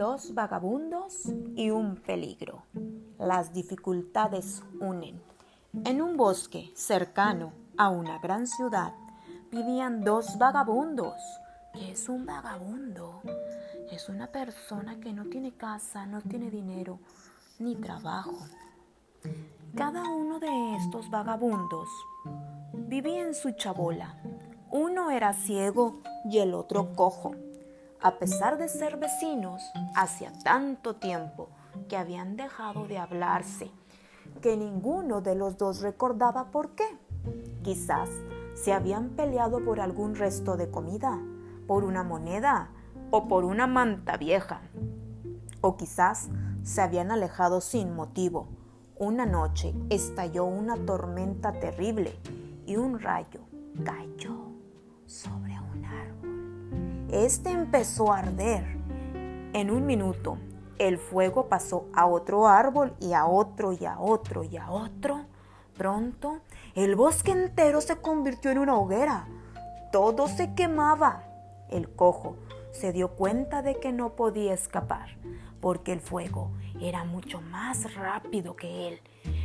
dos vagabundos y un peligro. Las dificultades unen. En un bosque cercano a una gran ciudad vivían dos vagabundos. ¿Qué es un vagabundo? Es una persona que no tiene casa, no tiene dinero ni trabajo. Cada uno de estos vagabundos vivía en su chabola. Uno era ciego y el otro cojo a pesar de ser vecinos, hacía tanto tiempo que habían dejado de hablarse, que ninguno de los dos recordaba por qué. Quizás se habían peleado por algún resto de comida, por una moneda o por una manta vieja. O quizás se habían alejado sin motivo. Una noche estalló una tormenta terrible y un rayo cayó sobre este empezó a arder. En un minuto, el fuego pasó a otro árbol y a otro y a otro y a otro. Pronto, el bosque entero se convirtió en una hoguera. Todo se quemaba. El cojo se dio cuenta de que no podía escapar, porque el fuego era mucho más rápido que él.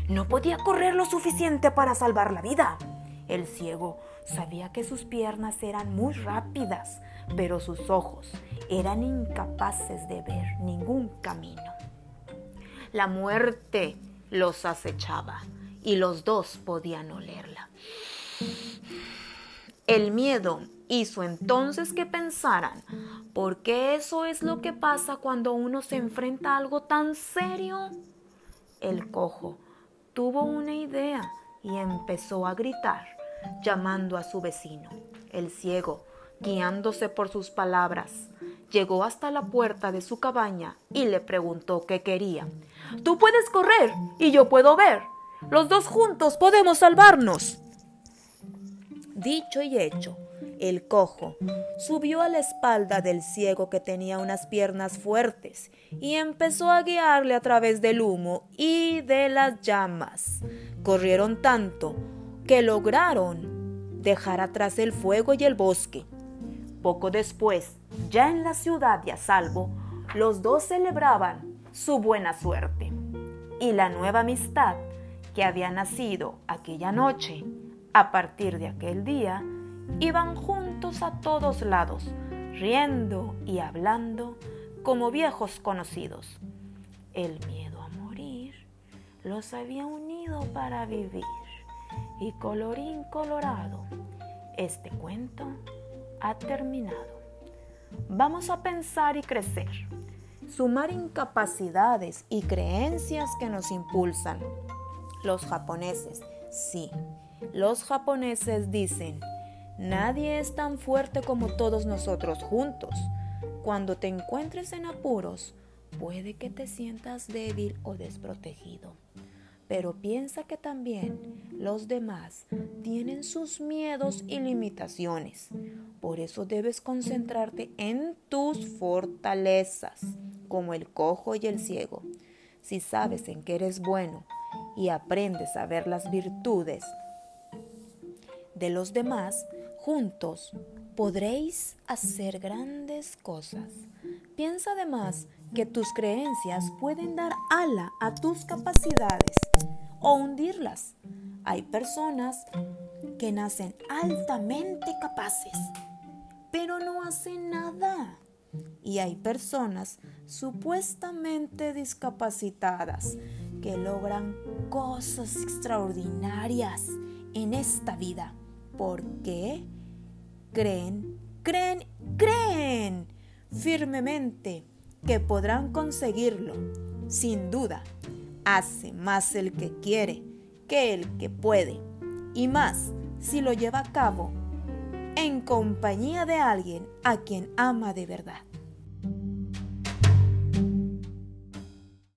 No podía correr lo suficiente para salvar la vida. El ciego sabía que sus piernas eran muy rápidas, pero sus ojos eran incapaces de ver ningún camino. La muerte los acechaba y los dos podían olerla. El miedo hizo entonces que pensaran, ¿por qué eso es lo que pasa cuando uno se enfrenta a algo tan serio? El cojo tuvo una idea y empezó a gritar, llamando a su vecino. El ciego guiándose por sus palabras. Llegó hasta la puerta de su cabaña y le preguntó qué quería. Tú puedes correr y yo puedo ver. Los dos juntos podemos salvarnos. Dicho y hecho, el cojo subió a la espalda del ciego que tenía unas piernas fuertes y empezó a guiarle a través del humo y de las llamas. Corrieron tanto que lograron dejar atrás el fuego y el bosque. Poco después, ya en la ciudad y a salvo, los dos celebraban su buena suerte y la nueva amistad que había nacido aquella noche. A partir de aquel día, iban juntos a todos lados, riendo y hablando como viejos conocidos. El miedo a morir los había unido para vivir. Y colorín colorado, este cuento ha terminado. Vamos a pensar y crecer, sumar incapacidades y creencias que nos impulsan. Los japoneses, sí, los japoneses dicen, nadie es tan fuerte como todos nosotros juntos. Cuando te encuentres en apuros, puede que te sientas débil o desprotegido pero piensa que también los demás tienen sus miedos y limitaciones. Por eso debes concentrarte en tus fortalezas, como el cojo y el ciego. Si sabes en qué eres bueno y aprendes a ver las virtudes de los demás, juntos podréis hacer grandes cosas. Piensa además que tus creencias pueden dar ala a tus capacidades o hundirlas. Hay personas que nacen altamente capaces, pero no hacen nada. Y hay personas supuestamente discapacitadas que logran cosas extraordinarias en esta vida. porque Creen, creen, creen firmemente que podrán conseguirlo. Sin duda, hace más el que quiere que el que puede, y más si lo lleva a cabo en compañía de alguien a quien ama de verdad.